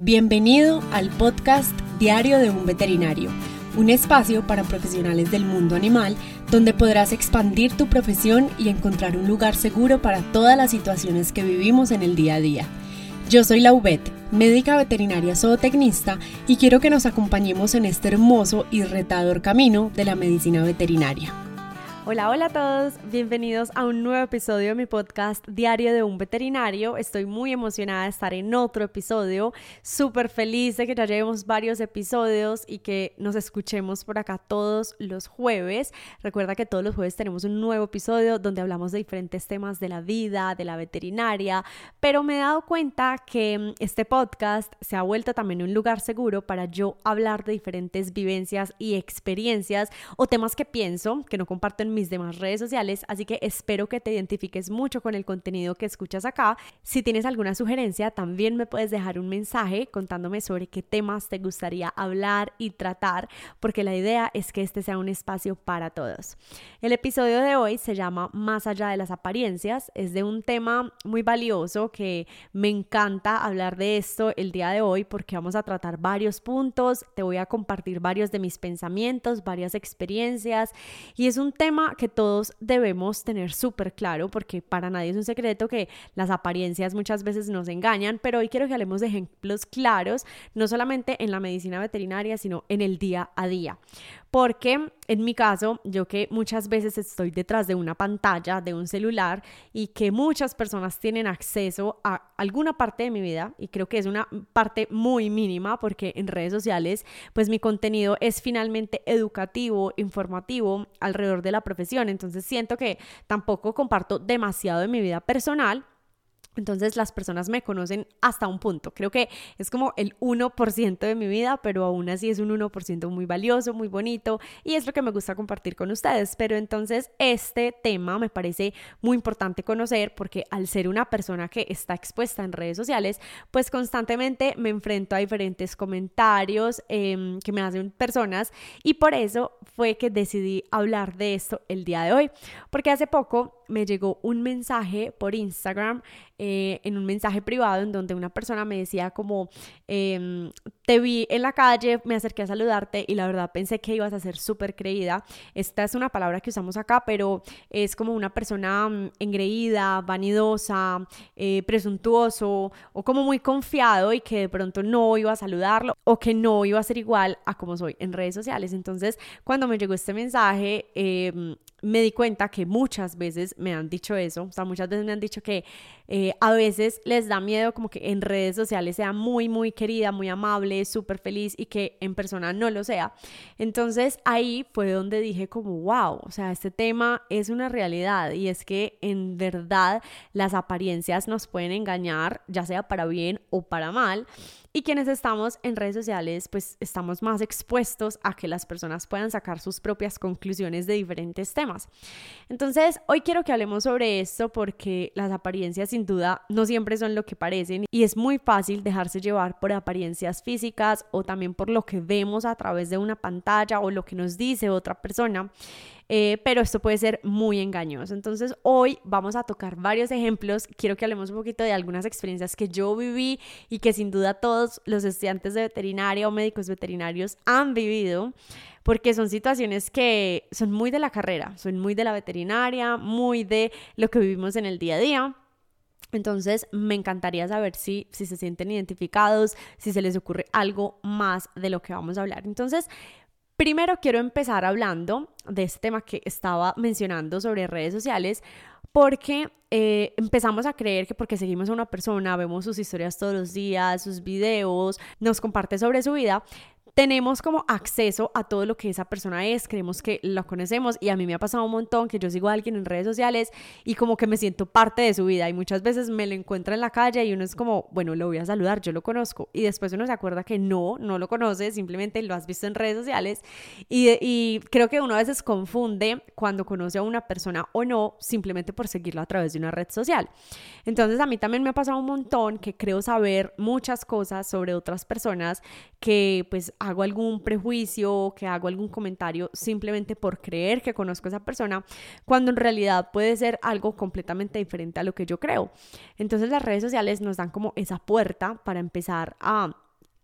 Bienvenido al podcast Diario de un Veterinario, un espacio para profesionales del mundo animal donde podrás expandir tu profesión y encontrar un lugar seguro para todas las situaciones que vivimos en el día a día. Yo soy Laubet, médica veterinaria zootecnista, y quiero que nos acompañemos en este hermoso y retador camino de la medicina veterinaria. Hola, hola a todos, bienvenidos a un nuevo episodio de mi podcast Diario de un Veterinario. Estoy muy emocionada de estar en otro episodio, súper feliz de que ya llevemos varios episodios y que nos escuchemos por acá todos los jueves. Recuerda que todos los jueves tenemos un nuevo episodio donde hablamos de diferentes temas de la vida, de la veterinaria, pero me he dado cuenta que mm, este podcast se ha vuelto también un lugar seguro para yo hablar de diferentes vivencias y experiencias o temas que pienso que no comparto en mis demás redes sociales, así que espero que te identifiques mucho con el contenido que escuchas acá. Si tienes alguna sugerencia, también me puedes dejar un mensaje contándome sobre qué temas te gustaría hablar y tratar, porque la idea es que este sea un espacio para todos. El episodio de hoy se llama Más allá de las apariencias, es de un tema muy valioso que me encanta hablar de esto el día de hoy porque vamos a tratar varios puntos, te voy a compartir varios de mis pensamientos, varias experiencias y es un tema que todos debemos tener súper claro porque para nadie es un secreto que las apariencias muchas veces nos engañan, pero hoy quiero que hablemos de ejemplos claros, no solamente en la medicina veterinaria, sino en el día a día. Porque en mi caso, yo que muchas veces estoy detrás de una pantalla, de un celular, y que muchas personas tienen acceso a alguna parte de mi vida, y creo que es una parte muy mínima, porque en redes sociales, pues mi contenido es finalmente educativo, informativo alrededor de la profesión. Entonces siento que tampoco comparto demasiado de mi vida personal entonces las personas me conocen hasta un punto. Creo que es como el 1% de mi vida, pero aún así es un 1% muy valioso, muy bonito y es lo que me gusta compartir con ustedes. Pero entonces este tema me parece muy importante conocer porque al ser una persona que está expuesta en redes sociales, pues constantemente me enfrento a diferentes comentarios em, que me hacen personas y por eso fue que decidí hablar de esto el día de hoy. Porque hace poco me llegó un mensaje por Instagram, eh, en un mensaje privado, en donde una persona me decía como, em, te vi en la calle, me acerqué a saludarte y la verdad pensé que ibas a ser súper creída. Esta es una palabra que usamos acá, pero es como una persona mm, engreída, vanidosa, eh, presuntuoso o como muy confiado y que de pronto no iba a saludarlo o que no iba a ser igual a como soy en redes sociales. Entonces, cuando me llegó este mensaje, em, me di cuenta que muchas veces me han dicho eso, o sea, muchas veces me han dicho que eh, a veces les da miedo como que en redes sociales sea muy, muy querida, muy amable, súper feliz y que en persona no lo sea. Entonces ahí fue donde dije como, wow, o sea, este tema es una realidad y es que en verdad las apariencias nos pueden engañar, ya sea para bien o para mal. Y quienes estamos en redes sociales, pues estamos más expuestos a que las personas puedan sacar sus propias conclusiones de diferentes temas. Entonces, hoy quiero que hablemos sobre esto porque las apariencias sin duda no siempre son lo que parecen y es muy fácil dejarse llevar por apariencias físicas o también por lo que vemos a través de una pantalla o lo que nos dice otra persona. Eh, pero esto puede ser muy engañoso. Entonces hoy vamos a tocar varios ejemplos. Quiero que hablemos un poquito de algunas experiencias que yo viví y que sin duda todos los estudiantes de veterinaria o médicos veterinarios han vivido porque son situaciones que son muy de la carrera, son muy de la veterinaria, muy de lo que vivimos en el día a día. Entonces, me encantaría saber si, si se sienten identificados, si se les ocurre algo más de lo que vamos a hablar. Entonces, Primero quiero empezar hablando de este tema que estaba mencionando sobre redes sociales, porque eh, empezamos a creer que porque seguimos a una persona, vemos sus historias todos los días, sus videos, nos comparte sobre su vida, tenemos como acceso a todo lo que esa persona es, creemos que lo conocemos y a mí me ha pasado un montón que yo sigo a alguien en redes sociales y como que me siento parte de su vida y muchas veces me lo encuentro en la calle y uno es como, bueno, lo voy a saludar, yo lo conozco y después uno se acuerda que no, no lo conoce, simplemente lo has visto en redes sociales y, y creo que uno a veces confunde cuando conoce a una persona o no simplemente por seguirlo a través de una red social. Entonces a mí también me ha pasado un montón que creo saber muchas cosas sobre otras personas que pues hago algún prejuicio, que hago algún comentario simplemente por creer que conozco a esa persona, cuando en realidad puede ser algo completamente diferente a lo que yo creo. Entonces las redes sociales nos dan como esa puerta para empezar a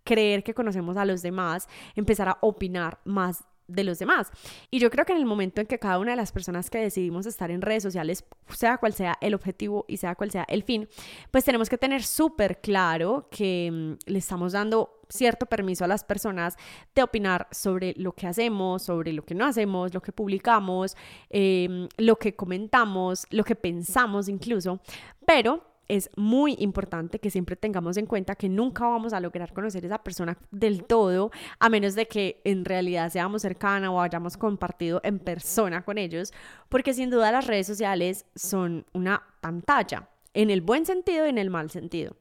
creer que conocemos a los demás, empezar a opinar más de los demás. Y yo creo que en el momento en que cada una de las personas que decidimos estar en redes sociales, sea cual sea el objetivo y sea cual sea el fin, pues tenemos que tener súper claro que mm, le estamos dando cierto permiso a las personas de opinar sobre lo que hacemos, sobre lo que no hacemos, lo que publicamos, em, lo que comentamos, lo que pensamos incluso, pero es muy importante que siempre tengamos en cuenta que nunca vamos a lograr conocer a esa persona del todo, a menos de que en realidad seamos cercanas o hayamos compartido en persona con ellos, porque sin duda las redes sociales son una pantalla, en el buen sentido y en el mal sentido.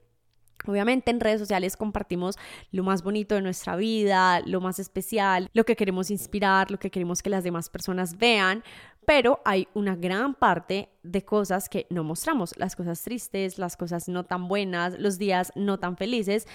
Obviamente en redes sociales compartimos lo más bonito de nuestra vida, lo más especial, lo que queremos inspirar, lo que queremos que las demás personas vean, pero hay una gran parte de cosas que no mostramos, las cosas tristes, las cosas no tan buenas, los días no tan felices,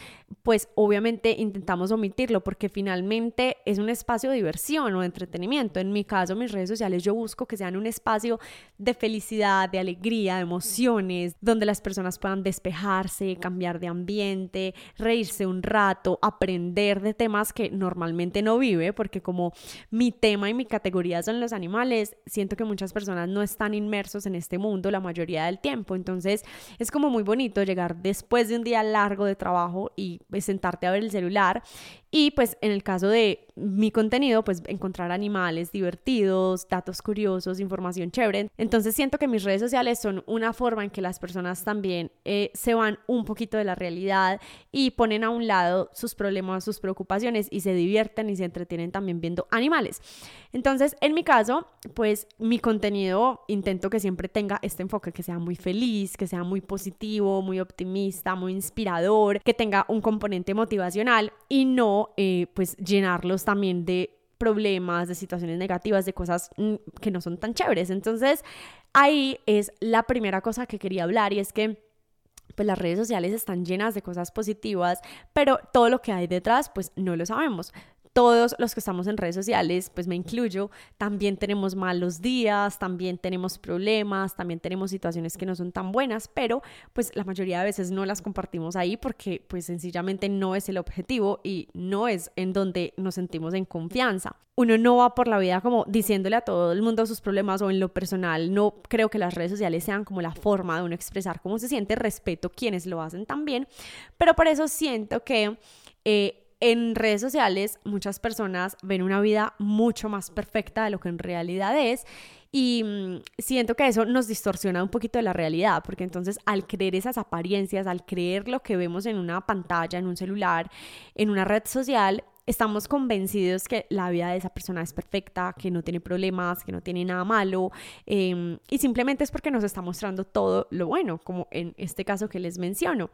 pues obviamente intentamos omitirlo porque finalmente es un espacio de diversión o de entretenimiento. En mi caso, mis redes sociales yo busco que sean un espacio de felicidad, de alegría, de emociones, donde las personas puedan despejarse, cambiar de ambiente, reírse un rato, aprender de temas que normalmente no vive, porque como mi tema y mi categoría son los animales, siento que muchas personas no están inmersos en este mundo la mayoría del tiempo. Entonces es como muy bonito llegar después de un día largo de trabajo y pues, sentarte a ver el celular y pues en el caso de mi contenido, pues encontrar animales divertidos, datos curiosos, información chévere. Entonces siento que mis redes sociales son una forma en que las personas también eh, se van un poquito de la realidad y ponen a un lado sus problemas, sus preocupaciones y se divierten y se entretienen también viendo animales. Entonces, en mi caso, pues mi contenido intento que siempre tenga este enfoque, que sea muy feliz, que sea muy positivo, muy optimista, muy inspirador, que tenga un componente motivacional y no eh, pues llenarlos también de problemas, de situaciones negativas, de cosas mm, que no son tan chéveres. Entonces, ahí es la primera cosa que quería hablar y es que pues las redes sociales están llenas de cosas positivas, pero todo lo que hay detrás, pues no lo sabemos todos los que estamos en redes sociales, pues me incluyo, también tenemos malos días, también tenemos problemas, también tenemos situaciones que no son tan buenas, pero pues la mayoría de veces no las compartimos ahí porque pues sencillamente no es el objetivo y no es en donde nos sentimos en confianza. Uno no va por la vida como diciéndole a todo el mundo sus problemas o en lo personal, no creo que las redes sociales sean como la forma de uno expresar cómo se siente, respeto quienes lo hacen también, pero por eso siento que... Eh, en redes sociales muchas personas ven una vida mucho más perfecta de lo que en realidad es y mm, siento que eso nos distorsiona un poquito de la realidad, porque entonces al creer esas apariencias, al creer lo que vemos en una pantalla, en un celular, en una red social, estamos convencidos que la vida de esa persona es perfecta, que no tiene problemas, que no tiene nada malo, em, y simplemente es porque nos está mostrando todo lo bueno, como en este caso que les menciono.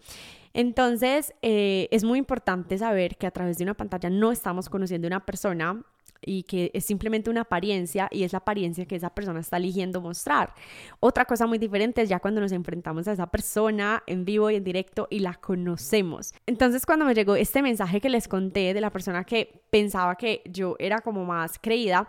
Entonces, eh, es muy importante saber que a través de una pantalla no estamos conociendo a una persona y que es simplemente una apariencia y es la apariencia que esa persona está eligiendo mostrar. Otra cosa muy diferente es ya cuando nos enfrentamos a esa persona en vivo y en directo y la conocemos. Entonces cuando me llegó este mensaje que les conté de la persona que pensaba que yo era como más creída,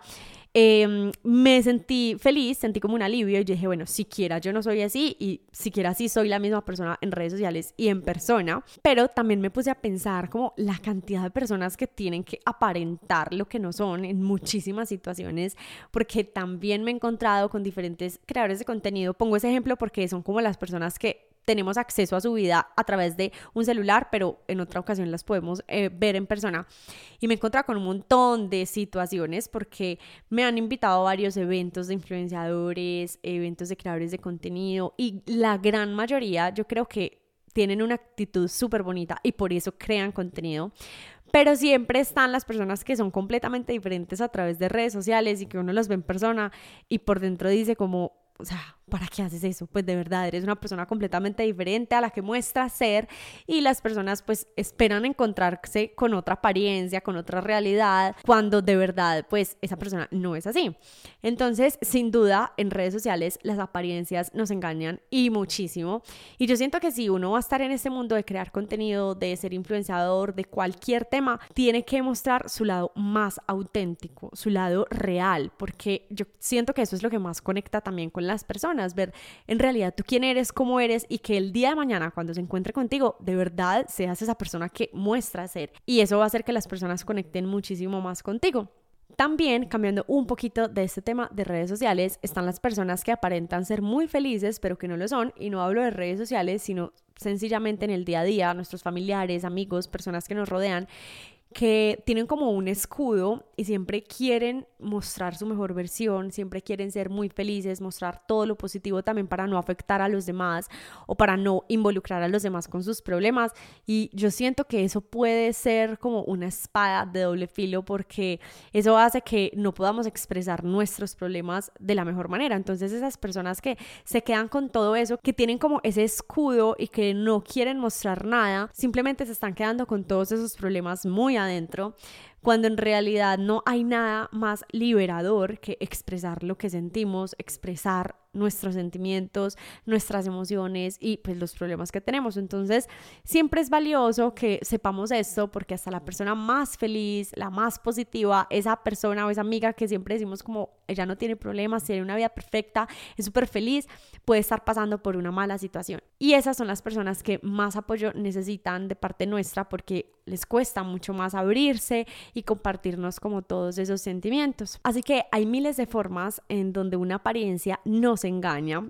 Em, me sentí feliz, sentí como un alivio y dije, bueno, siquiera yo no soy así y siquiera sí soy la misma persona en redes sociales y en persona, pero también me puse a pensar como la cantidad de personas que tienen que aparentar lo que no son en muchísimas situaciones, porque también me he encontrado con diferentes creadores de contenido, pongo ese ejemplo porque son como las personas que tenemos acceso a su vida a través de un celular, pero en otra ocasión las podemos eh, ver en persona. Y me he encontrado con un montón de situaciones porque me han invitado a varios eventos de influenciadores, eventos de creadores de contenido y la gran mayoría yo creo que tienen una actitud súper bonita y por eso crean contenido. Pero siempre están las personas que son completamente diferentes a través de redes sociales y que uno los ve en persona y por dentro dice como, o sea, ¿para qué haces eso? Pues de verdad, eres una persona completamente diferente a la que muestras ser y las personas pues esperan encontrarse con otra apariencia, con otra realidad, cuando de verdad pues esa persona no es así. Entonces, sin duda, en redes sociales las apariencias nos engañan y muchísimo. Y yo siento que si uno va a estar en este mundo de crear contenido, de ser influenciador, de cualquier tema, tiene que mostrar su lado más auténtico, su lado real, porque yo siento que eso es lo que más conecta también con las personas ver en realidad tú quién eres, cómo eres y que el día de mañana cuando se encuentre contigo, de verdad seas esa persona que muestra ser. Y eso va a hacer que las personas conecten muchísimo más contigo. También, cambiando un poquito de este tema de redes sociales, están las personas que aparentan ser muy felices, pero que no lo son. Y no hablo de redes sociales, sino sencillamente en el día a día, nuestros familiares, amigos, personas que nos rodean, que tienen como un escudo y siempre quieren mostrar su mejor versión, siempre quieren ser muy felices, mostrar todo lo positivo también para no afectar a los demás o para no involucrar a los demás con sus problemas. Y yo siento que eso puede ser como una espada de doble filo porque eso hace que no podamos expresar nuestros problemas de la mejor manera. Entonces esas personas que se quedan con todo eso, que tienen como ese escudo y que no quieren mostrar nada, simplemente se están quedando con todos esos problemas muy adentro cuando en realidad no hay nada más liberador que expresar lo que sentimos, expresar nuestros sentimientos, nuestras emociones y pues los problemas que tenemos. Entonces, siempre es valioso que sepamos esto porque hasta la persona más feliz, la más positiva, esa persona o esa amiga que siempre decimos como ella no tiene problemas, tiene una vida perfecta, es súper feliz, puede estar pasando por una mala situación. Y esas son las personas que más apoyo necesitan de parte nuestra porque les cuesta mucho más abrirse y compartirnos como todos esos sentimientos. Así que hay miles de formas en donde una apariencia no se engaña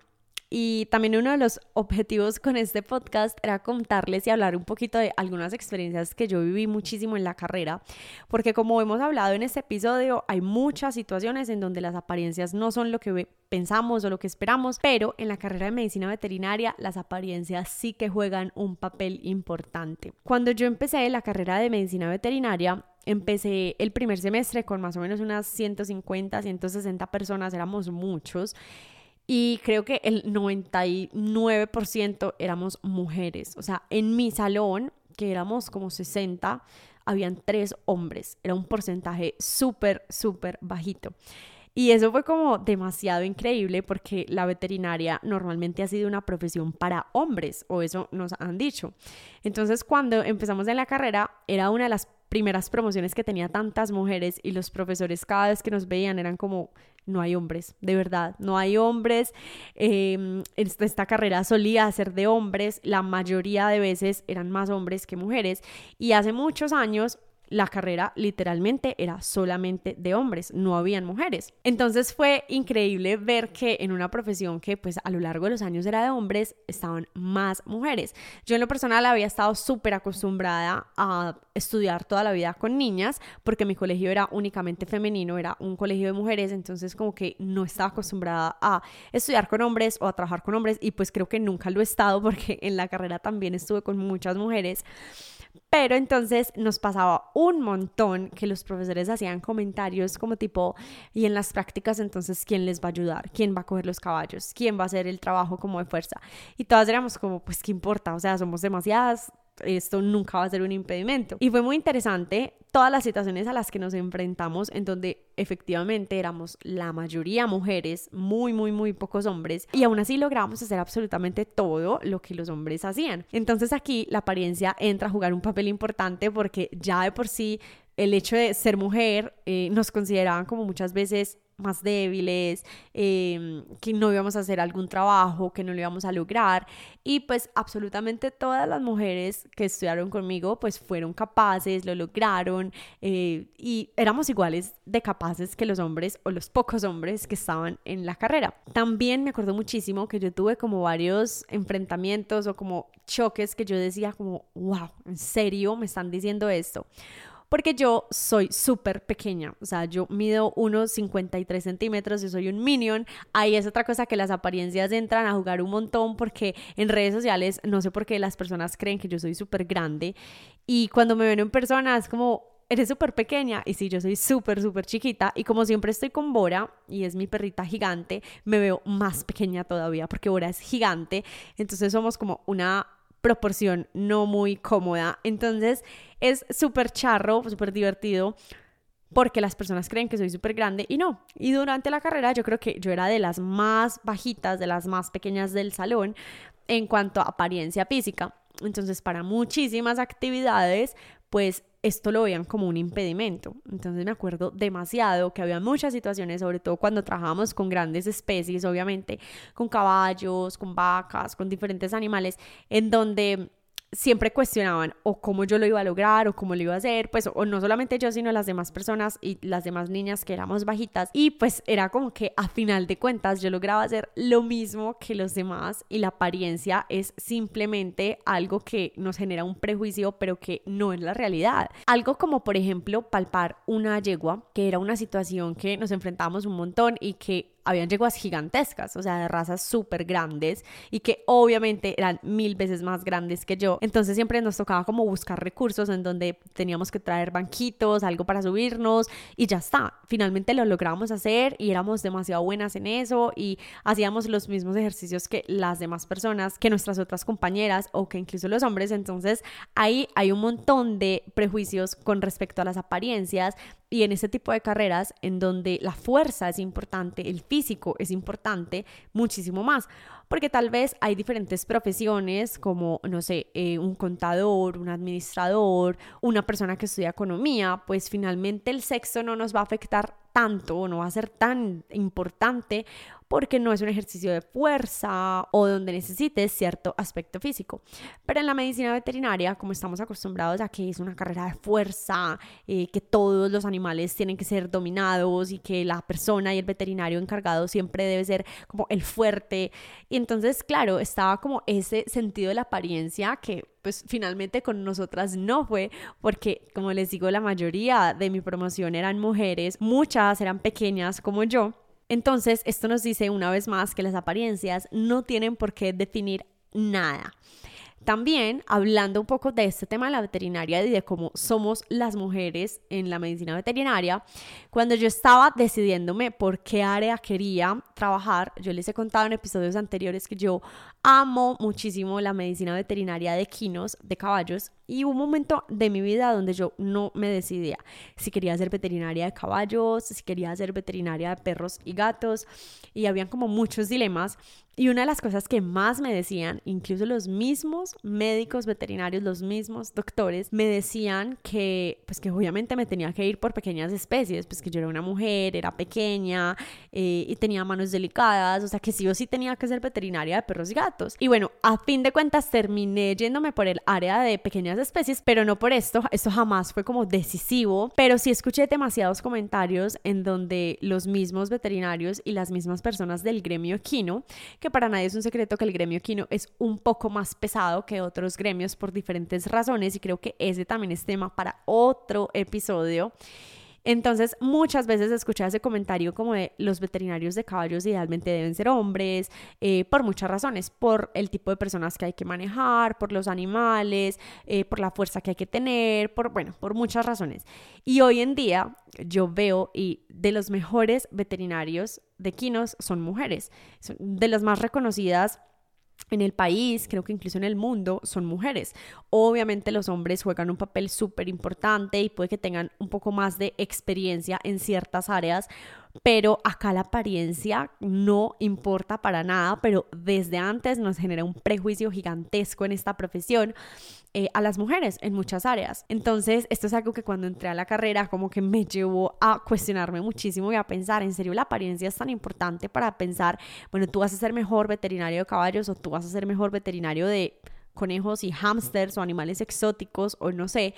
y también uno de los objetivos con este podcast era contarles y hablar un poquito de algunas experiencias que yo viví muchísimo en la carrera, porque como hemos hablado en este episodio, hay muchas situaciones en donde las apariencias no son lo que pensamos o lo que esperamos, pero en la carrera de medicina veterinaria las apariencias sí que juegan un papel importante. Cuando yo empecé la carrera de medicina veterinaria, empecé el primer semestre con más o menos unas 150, 160 personas, éramos muchos y creo que el 99% éramos mujeres. O sea, en mi salón, que éramos como 60, habían tres hombres. Era un porcentaje súper, súper bajito. Y eso fue como demasiado increíble porque la veterinaria normalmente ha sido una profesión para hombres, o eso nos han dicho. Entonces, cuando empezamos en la carrera, era una de las primeras promociones que tenía tantas mujeres y los profesores cada vez que nos veían eran como, no hay hombres, de verdad, no hay hombres. Em, esta carrera solía ser de hombres, la mayoría de veces eran más hombres que mujeres y hace muchos años la carrera literalmente era solamente de hombres, no habían mujeres. Entonces fue increíble ver que en una profesión que pues a lo largo de los años era de hombres, estaban más mujeres. Yo en lo personal había estado súper acostumbrada a estudiar toda la vida con niñas porque mi colegio era únicamente femenino, era un colegio de mujeres, entonces como que no estaba acostumbrada a estudiar con hombres o a trabajar con hombres y pues creo que nunca lo he estado porque en la carrera también estuve con muchas mujeres. Pero entonces nos pasaba un montón que los profesores hacían comentarios como tipo, y en las prácticas entonces, ¿quién les va a ayudar? ¿Quién va a coger los caballos? ¿Quién va a hacer el trabajo como de fuerza? Y todas éramos como, pues, ¿qué importa? O sea, somos demasiadas, esto nunca va a ser un impedimento. Y fue muy interesante todas las situaciones a las que nos enfrentamos en donde efectivamente éramos la mayoría mujeres, muy, muy, muy pocos hombres, y aún así logramos hacer absolutamente todo lo que los hombres hacían. Entonces aquí la apariencia entra a jugar un papel importante porque ya de por sí el hecho de ser mujer eh, nos consideraban como muchas veces más débiles, em, que no íbamos a hacer algún trabajo, que no lo íbamos a lograr. Y pues absolutamente todas las mujeres que estudiaron conmigo pues fueron capaces, lo lograron eh, y éramos iguales de capaces que los hombres o los pocos hombres que estaban en la carrera. También me acuerdo muchísimo que yo tuve como varios enfrentamientos o como choques que yo decía como, wow, ¿en serio me están diciendo esto? Porque yo soy súper pequeña, o sea, yo mido unos 53 centímetros, yo soy un minion, ahí es otra cosa que las apariencias entran a jugar un montón porque en redes sociales no sé por qué las personas creen que yo soy súper grande y cuando me ven en persona es como eres súper pequeña y sí, yo soy súper, súper chiquita y como siempre estoy con Bora y es mi perrita gigante, me veo más pequeña todavía porque Bora es gigante, entonces somos como una proporción no muy cómoda. Entonces es súper charro, súper divertido porque las personas creen que soy súper grande y no. Y durante la carrera yo creo que yo era de las más bajitas, de las más pequeñas del salón en cuanto a apariencia física. Entonces, para muchísimas actividades, pues esto lo veían como un impedimento. Entonces me acuerdo demasiado que había muchas situaciones, sobre todo cuando trabajábamos con grandes especies, obviamente, con caballos, con vacas, con diferentes animales, en donde siempre cuestionaban o cómo yo lo iba a lograr o cómo lo iba a hacer, pues o no solamente yo, sino las demás personas y las demás niñas que éramos bajitas y pues era como que a final de cuentas yo lograba hacer lo mismo que los demás y la apariencia es simplemente algo que nos genera un prejuicio pero que no es la realidad. Algo como por ejemplo palpar una yegua, que era una situación que nos enfrentábamos un montón y que habían yeguas gigantescas, o sea, de razas súper grandes y que obviamente eran mil veces más grandes que yo. Entonces siempre nos tocaba como buscar recursos en donde teníamos que traer banquitos, algo para subirnos y ya está. Finalmente lo logramos hacer y éramos demasiado buenas en eso y hacíamos los mismos ejercicios que las demás personas, que nuestras otras compañeras o que incluso los hombres. Entonces ahí hay un montón de prejuicios con respecto a las apariencias y en este tipo de carreras en donde la fuerza es importante, el físico es importante, muchísimo más, porque tal vez hay diferentes profesiones como, no sé, eh, un contador, un administrador, una persona que estudia economía, pues finalmente el sexo no nos va a afectar tanto, no va a ser tan importante porque no es un ejercicio de fuerza o donde necesites cierto aspecto físico. Pero en la medicina veterinaria, como estamos acostumbrados a que es una carrera de fuerza, eh, que todos los animales tienen que ser dominados y que la persona y el veterinario encargado siempre debe ser como el fuerte. Y entonces, claro, estaba como ese sentido de la apariencia que pues finalmente con nosotras no fue, porque como les digo, la mayoría de mi promoción eran mujeres, muchas eran pequeñas como yo. Entonces, esto nos dice una vez más que las apariencias no tienen por qué definir nada. También hablando un poco de este tema de la veterinaria y de cómo somos las mujeres en la medicina veterinaria, cuando yo estaba decidiéndome por qué área quería trabajar, yo les he contado en episodios anteriores que yo amo muchísimo la medicina veterinaria de quinos, de caballos, y hubo un momento de mi vida donde yo no me decidía si quería ser veterinaria de caballos, si quería ser veterinaria de perros y gatos, y habían como muchos dilemas. Y una de las cosas que más me decían, incluso los mismos médicos veterinarios, los mismos doctores, me decían que, pues que obviamente me tenía que ir por pequeñas especies, pues que yo era una mujer, era pequeña eh, y tenía manos delicadas, o sea que sí o sí tenía que ser veterinaria de perros y gatos. Y bueno, a fin de cuentas terminé yéndome por el área de pequeñas especies, pero no por esto, esto jamás fue como decisivo, pero sí escuché demasiados comentarios en donde los mismos veterinarios y las mismas personas del gremio equino, que para nadie es un secreto que el gremio equino es un poco más pesado que otros gremios por diferentes razones y creo que ese también es tema para otro episodio. Entonces, muchas veces escuché ese comentario como de los veterinarios de caballos idealmente deben ser hombres, eh, por muchas razones, por el tipo de personas que hay que manejar, por los animales, eh, por la fuerza que hay que tener, por, bueno, por muchas razones. Y hoy en día yo veo y de los mejores veterinarios de quinos son mujeres, de las más reconocidas en el país, creo que incluso en el mundo, son mujeres. Obviamente los hombres juegan un papel súper importante y puede que tengan un poco más de experiencia en ciertas áreas, pero acá la apariencia no importa para nada, pero desde antes nos genera un prejuicio gigantesco en esta profesión eh, a las mujeres en muchas áreas. Entonces, esto es algo que cuando entré a la carrera como que me llevó a cuestionarme muchísimo y a pensar, ¿en serio la apariencia es tan importante para pensar, bueno, tú vas a ser mejor veterinario de caballos o tú vas a ser mejor veterinario de conejos y hámsters o animales exóticos o no sé,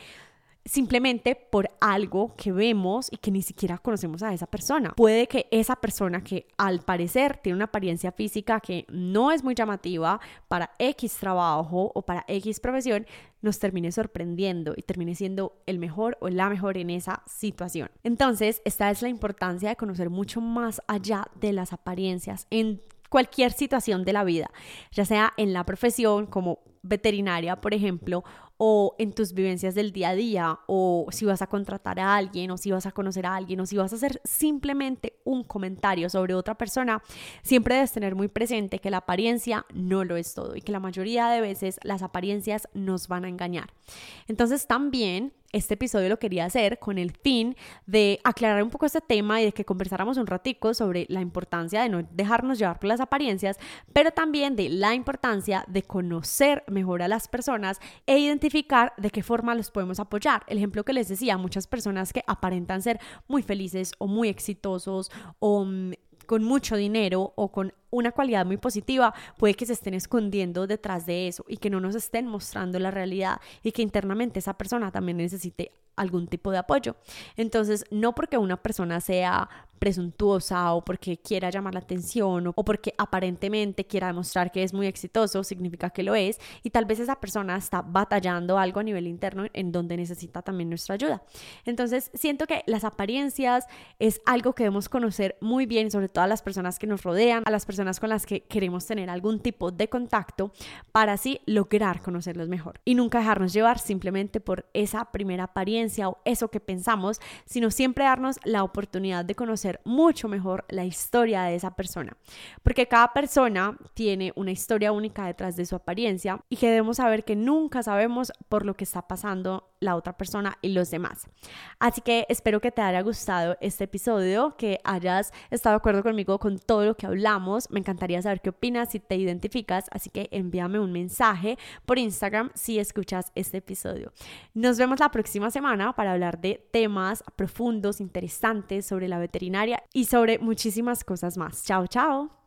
simplemente por algo que vemos y que ni siquiera conocemos a esa persona. Puede que esa persona que al parecer tiene una apariencia física que no es muy llamativa para X trabajo o para X profesión, nos termine sorprendiendo y termine siendo el mejor o la mejor en esa situación. Entonces, esta es la importancia de conocer mucho más allá de las apariencias en cualquier situación de la vida, ya sea en la profesión como veterinaria, por ejemplo, o en tus vivencias del día a día, o si vas a contratar a alguien, o si vas a conocer a alguien, o si vas a hacer simplemente un comentario sobre otra persona, siempre debes tener muy presente que la apariencia no lo es todo y que la mayoría de veces las apariencias nos van a engañar. Entonces también este episodio lo quería hacer con el fin de aclarar un poco este tema y de que conversáramos un ratico sobre la importancia de no dejarnos llevar por las apariencias, pero también de la importancia de conocer mejor a las personas e identificar de qué forma los podemos apoyar. El ejemplo que les decía, muchas personas que aparentan ser muy felices o muy exitosos o mm, con mucho dinero o con una cualidad muy positiva, puede que se estén escondiendo detrás de eso y que no nos estén mostrando la realidad y que internamente esa persona también necesite algún tipo de apoyo. Entonces, no porque una persona sea presuntuosa o porque quiera llamar la atención o porque aparentemente quiera demostrar que es muy exitoso, significa que lo es y tal vez esa persona está batallando algo a nivel interno en donde necesita también nuestra ayuda. Entonces, siento que las apariencias es algo que debemos conocer muy bien, sobre todo a las personas que nos rodean, a las personas con las que queremos tener algún tipo de contacto para así lograr conocerlos mejor y nunca dejarnos llevar simplemente por esa primera apariencia o eso que pensamos, sino siempre darnos la oportunidad de conocer mucho mejor la historia de esa persona. Porque cada persona tiene una historia única detrás de su apariencia y que debemos saber que nunca sabemos por lo que está pasando la otra persona y los demás. Así que espero que te haya gustado este episodio, que hayas estado de acuerdo conmigo con todo lo que hablamos. Me encantaría saber qué opinas, si te identificas, así que envíame un mensaje por Instagram si escuchas este episodio. Nos vemos la próxima semana para hablar de temas profundos, interesantes sobre la veterinaria y sobre muchísimas cosas más. Chao, chao.